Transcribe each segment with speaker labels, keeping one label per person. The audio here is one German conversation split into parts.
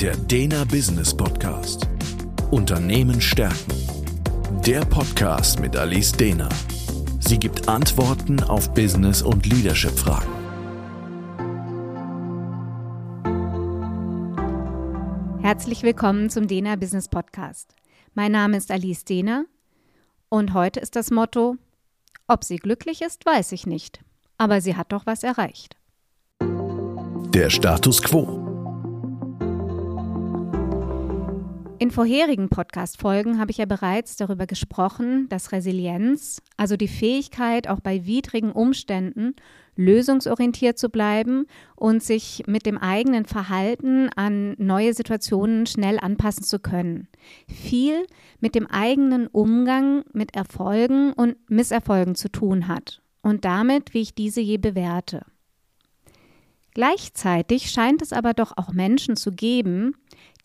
Speaker 1: Der Dena Business Podcast. Unternehmen stärken. Der Podcast mit Alice Dena. Sie gibt Antworten auf Business- und Leadership-Fragen.
Speaker 2: Herzlich willkommen zum Dena Business Podcast. Mein Name ist Alice Dena und heute ist das Motto: Ob sie glücklich ist, weiß ich nicht, aber sie hat doch was erreicht.
Speaker 1: Der Status quo.
Speaker 2: In vorherigen Podcast-Folgen habe ich ja bereits darüber gesprochen, dass Resilienz, also die Fähigkeit, auch bei widrigen Umständen lösungsorientiert zu bleiben und sich mit dem eigenen Verhalten an neue Situationen schnell anpassen zu können, viel mit dem eigenen Umgang mit Erfolgen und Misserfolgen zu tun hat und damit, wie ich diese je bewerte. Gleichzeitig scheint es aber doch auch Menschen zu geben,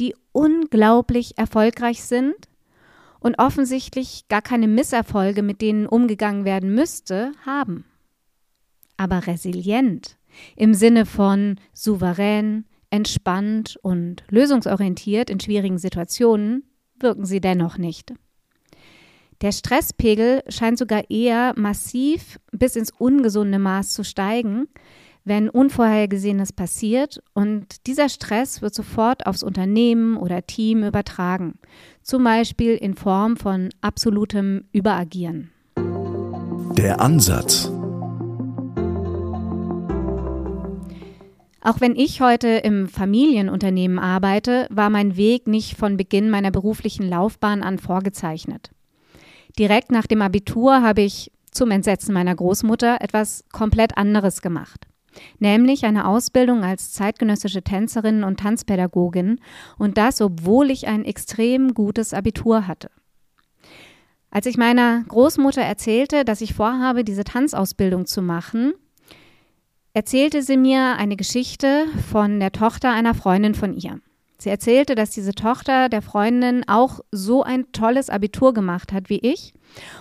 Speaker 2: die unglaublich erfolgreich sind und offensichtlich gar keine Misserfolge, mit denen umgegangen werden müsste, haben. Aber resilient im Sinne von souverän, entspannt und lösungsorientiert in schwierigen Situationen wirken sie dennoch nicht. Der Stresspegel scheint sogar eher massiv bis ins ungesunde Maß zu steigen, wenn Unvorhergesehenes passiert und dieser Stress wird sofort aufs Unternehmen oder Team übertragen, zum Beispiel in Form von absolutem Überagieren.
Speaker 1: Der Ansatz.
Speaker 2: Auch wenn ich heute im Familienunternehmen arbeite, war mein Weg nicht von Beginn meiner beruflichen Laufbahn an vorgezeichnet. Direkt nach dem Abitur habe ich zum Entsetzen meiner Großmutter etwas komplett anderes gemacht nämlich eine Ausbildung als zeitgenössische Tänzerin und Tanzpädagogin und das, obwohl ich ein extrem gutes Abitur hatte. Als ich meiner Großmutter erzählte, dass ich vorhabe, diese Tanzausbildung zu machen, erzählte sie mir eine Geschichte von der Tochter einer Freundin von ihr. Sie erzählte, dass diese Tochter der Freundin auch so ein tolles Abitur gemacht hat wie ich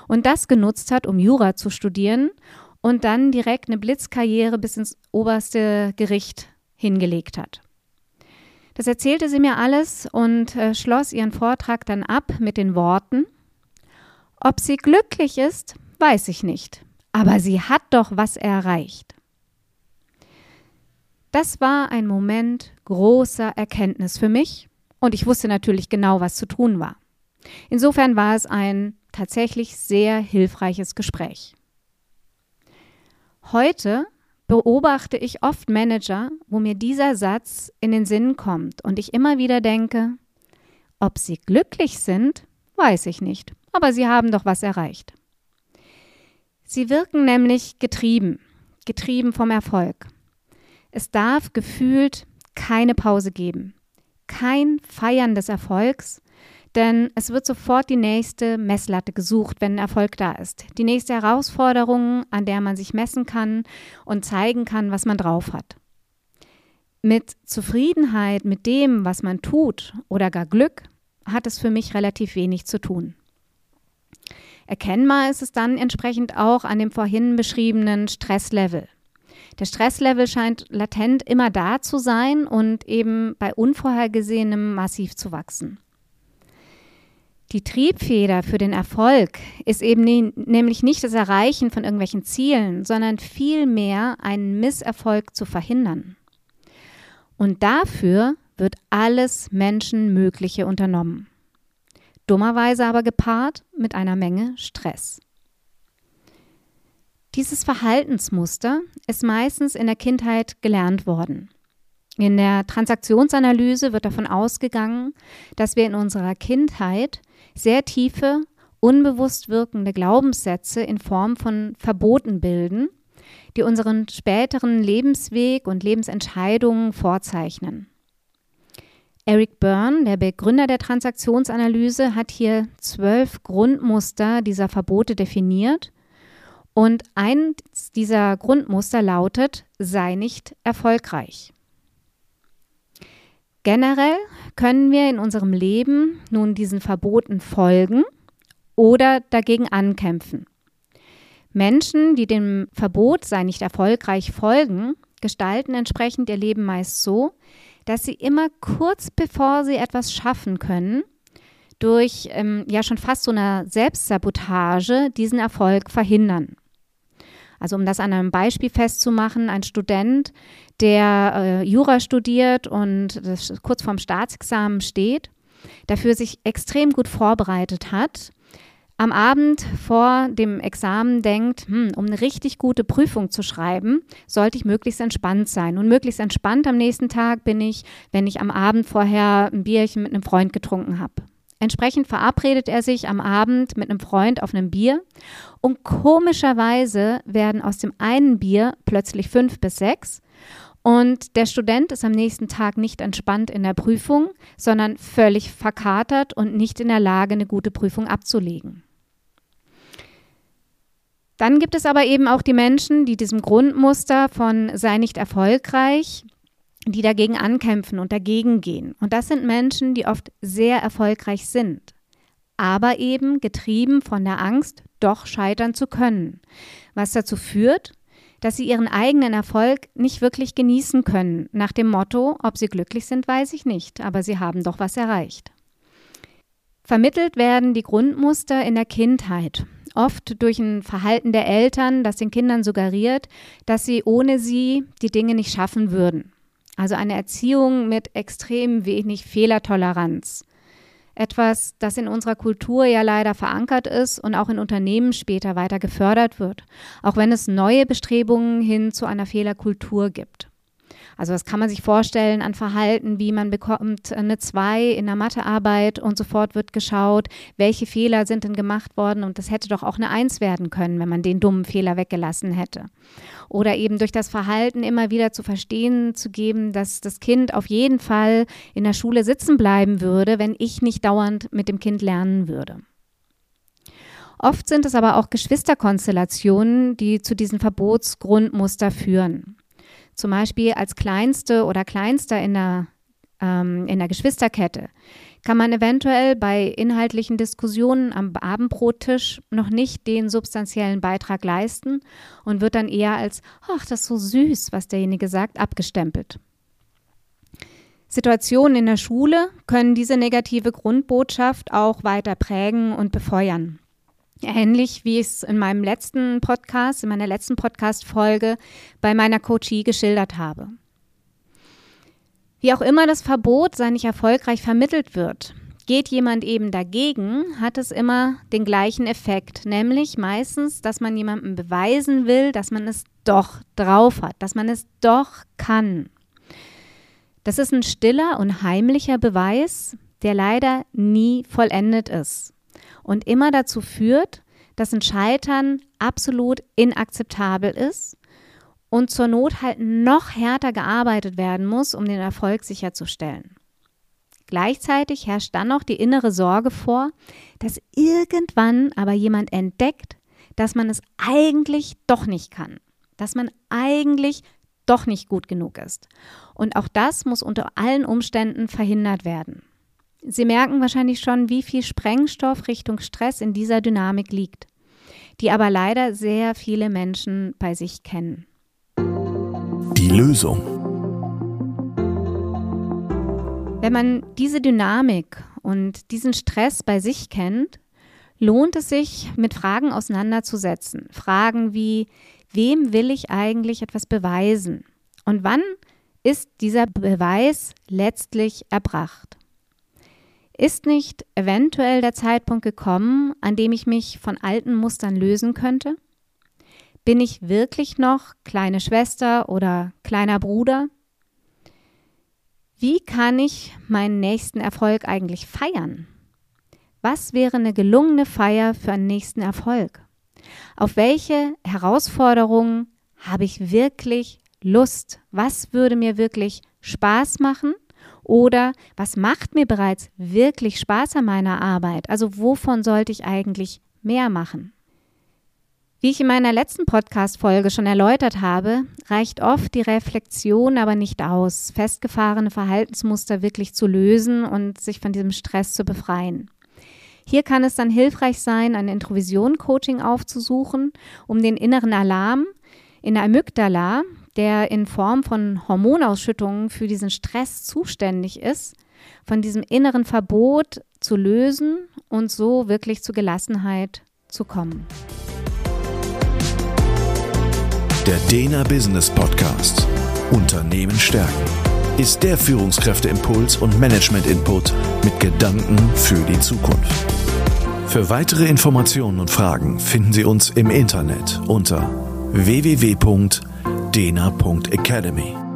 Speaker 2: und das genutzt hat, um Jura zu studieren und dann direkt eine Blitzkarriere bis ins oberste Gericht hingelegt hat. Das erzählte sie mir alles und äh, schloss ihren Vortrag dann ab mit den Worten, ob sie glücklich ist, weiß ich nicht, aber sie hat doch was erreicht. Das war ein Moment großer Erkenntnis für mich und ich wusste natürlich genau, was zu tun war. Insofern war es ein tatsächlich sehr hilfreiches Gespräch. Heute beobachte ich oft Manager, wo mir dieser Satz in den Sinn kommt und ich immer wieder denke, ob sie glücklich sind, weiß ich nicht, aber sie haben doch was erreicht. Sie wirken nämlich getrieben, getrieben vom Erfolg. Es darf gefühlt keine Pause geben, kein Feiern des Erfolgs, denn es wird sofort die nächste Messlatte gesucht, wenn ein Erfolg da ist. Die nächste Herausforderung, an der man sich messen kann und zeigen kann, was man drauf hat. Mit Zufriedenheit mit dem, was man tut oder gar Glück, hat es für mich relativ wenig zu tun. Erkennbar ist es dann entsprechend auch an dem vorhin beschriebenen Stresslevel. Der Stresslevel scheint latent immer da zu sein und eben bei Unvorhergesehenem massiv zu wachsen. Die Triebfeder für den Erfolg ist eben nie, nämlich nicht das Erreichen von irgendwelchen Zielen, sondern vielmehr einen Misserfolg zu verhindern. Und dafür wird alles Menschenmögliche unternommen. Dummerweise aber gepaart mit einer Menge Stress. Dieses Verhaltensmuster ist meistens in der Kindheit gelernt worden. In der Transaktionsanalyse wird davon ausgegangen, dass wir in unserer Kindheit sehr tiefe, unbewusst wirkende Glaubenssätze in Form von Verboten bilden, die unseren späteren Lebensweg und Lebensentscheidungen vorzeichnen. Eric Byrne, der Begründer der Transaktionsanalyse, hat hier zwölf Grundmuster dieser Verbote definiert. Und eins dieser Grundmuster lautet, sei nicht erfolgreich. Generell können wir in unserem Leben nun diesen Verboten folgen oder dagegen ankämpfen. Menschen, die dem Verbot sei nicht erfolgreich folgen, gestalten entsprechend ihr Leben meist so, dass sie immer kurz bevor sie etwas schaffen können, durch ähm, ja schon fast so eine Selbstsabotage diesen Erfolg verhindern. Also um das an einem Beispiel festzumachen, ein Student, der äh, Jura studiert und kurz vorm Staatsexamen steht, dafür sich extrem gut vorbereitet hat, am Abend vor dem Examen denkt, hm, um eine richtig gute Prüfung zu schreiben, sollte ich möglichst entspannt sein. Und möglichst entspannt am nächsten Tag bin ich, wenn ich am Abend vorher ein Bierchen mit einem Freund getrunken habe. Entsprechend verabredet er sich am Abend mit einem Freund auf einem Bier und komischerweise werden aus dem einen Bier plötzlich fünf bis sechs und der Student ist am nächsten Tag nicht entspannt in der Prüfung, sondern völlig verkatert und nicht in der Lage, eine gute Prüfung abzulegen. Dann gibt es aber eben auch die Menschen, die diesem Grundmuster von sei nicht erfolgreich, die dagegen ankämpfen und dagegen gehen. Und das sind Menschen, die oft sehr erfolgreich sind, aber eben getrieben von der Angst, doch scheitern zu können, was dazu führt, dass sie ihren eigenen Erfolg nicht wirklich genießen können. Nach dem Motto, ob sie glücklich sind, weiß ich nicht, aber sie haben doch was erreicht. Vermittelt werden die Grundmuster in der Kindheit, oft durch ein Verhalten der Eltern, das den Kindern suggeriert, dass sie ohne sie die Dinge nicht schaffen würden. Also eine Erziehung mit extrem wenig Fehlertoleranz etwas, das in unserer Kultur ja leider verankert ist und auch in Unternehmen später weiter gefördert wird, auch wenn es neue Bestrebungen hin zu einer Fehlerkultur gibt. Also das kann man sich vorstellen an Verhalten, wie man bekommt eine 2 in der Mathearbeit und sofort wird geschaut, welche Fehler sind denn gemacht worden und das hätte doch auch eine 1 werden können, wenn man den dummen Fehler weggelassen hätte. Oder eben durch das Verhalten immer wieder zu verstehen zu geben, dass das Kind auf jeden Fall in der Schule sitzen bleiben würde, wenn ich nicht dauernd mit dem Kind lernen würde. Oft sind es aber auch Geschwisterkonstellationen, die zu diesen Verbotsgrundmuster führen zum Beispiel als Kleinste oder Kleinster in der, ähm, in der Geschwisterkette, kann man eventuell bei inhaltlichen Diskussionen am Abendbrottisch noch nicht den substanziellen Beitrag leisten und wird dann eher als, ach, das ist so süß, was derjenige sagt, abgestempelt. Situationen in der Schule können diese negative Grundbotschaft auch weiter prägen und befeuern. Ähnlich wie ich es in meinem letzten Podcast, in meiner letzten Podcast-Folge bei meiner Coachie geschildert habe. Wie auch immer das Verbot sei nicht erfolgreich vermittelt wird, geht jemand eben dagegen, hat es immer den gleichen Effekt, nämlich meistens, dass man jemandem beweisen will, dass man es doch drauf hat, dass man es doch kann. Das ist ein stiller und heimlicher Beweis, der leider nie vollendet ist und immer dazu führt, dass ein Scheitern absolut inakzeptabel ist und zur Not halt noch härter gearbeitet werden muss, um den Erfolg sicherzustellen. Gleichzeitig herrscht dann noch die innere Sorge vor, dass irgendwann aber jemand entdeckt, dass man es eigentlich doch nicht kann, dass man eigentlich doch nicht gut genug ist. Und auch das muss unter allen Umständen verhindert werden. Sie merken wahrscheinlich schon, wie viel Sprengstoff Richtung Stress in dieser Dynamik liegt, die aber leider sehr viele Menschen bei sich kennen.
Speaker 1: Die Lösung.
Speaker 2: Wenn man diese Dynamik und diesen Stress bei sich kennt, lohnt es sich, mit Fragen auseinanderzusetzen. Fragen wie, wem will ich eigentlich etwas beweisen? Und wann ist dieser Beweis letztlich erbracht? Ist nicht eventuell der Zeitpunkt gekommen, an dem ich mich von alten Mustern lösen könnte? Bin ich wirklich noch kleine Schwester oder kleiner Bruder? Wie kann ich meinen nächsten Erfolg eigentlich feiern? Was wäre eine gelungene Feier für einen nächsten Erfolg? Auf welche Herausforderungen habe ich wirklich Lust? Was würde mir wirklich Spaß machen? Oder was macht mir bereits wirklich Spaß an meiner Arbeit? Also wovon sollte ich eigentlich mehr machen? Wie ich in meiner letzten Podcast-Folge schon erläutert habe, reicht oft die Reflexion aber nicht aus, festgefahrene Verhaltensmuster wirklich zu lösen und sich von diesem Stress zu befreien. Hier kann es dann hilfreich sein, ein Introvision-Coaching aufzusuchen, um den inneren Alarm in der Amygdala, der in Form von Hormonausschüttungen für diesen Stress zuständig ist, von diesem inneren Verbot zu lösen und so wirklich zu Gelassenheit zu kommen.
Speaker 1: Der Dena Business Podcast. Unternehmen stärken ist der Führungskräfteimpuls und Management-Input mit Gedanken für die Zukunft. Für weitere Informationen und Fragen finden Sie uns im Internet unter www.dena.academy.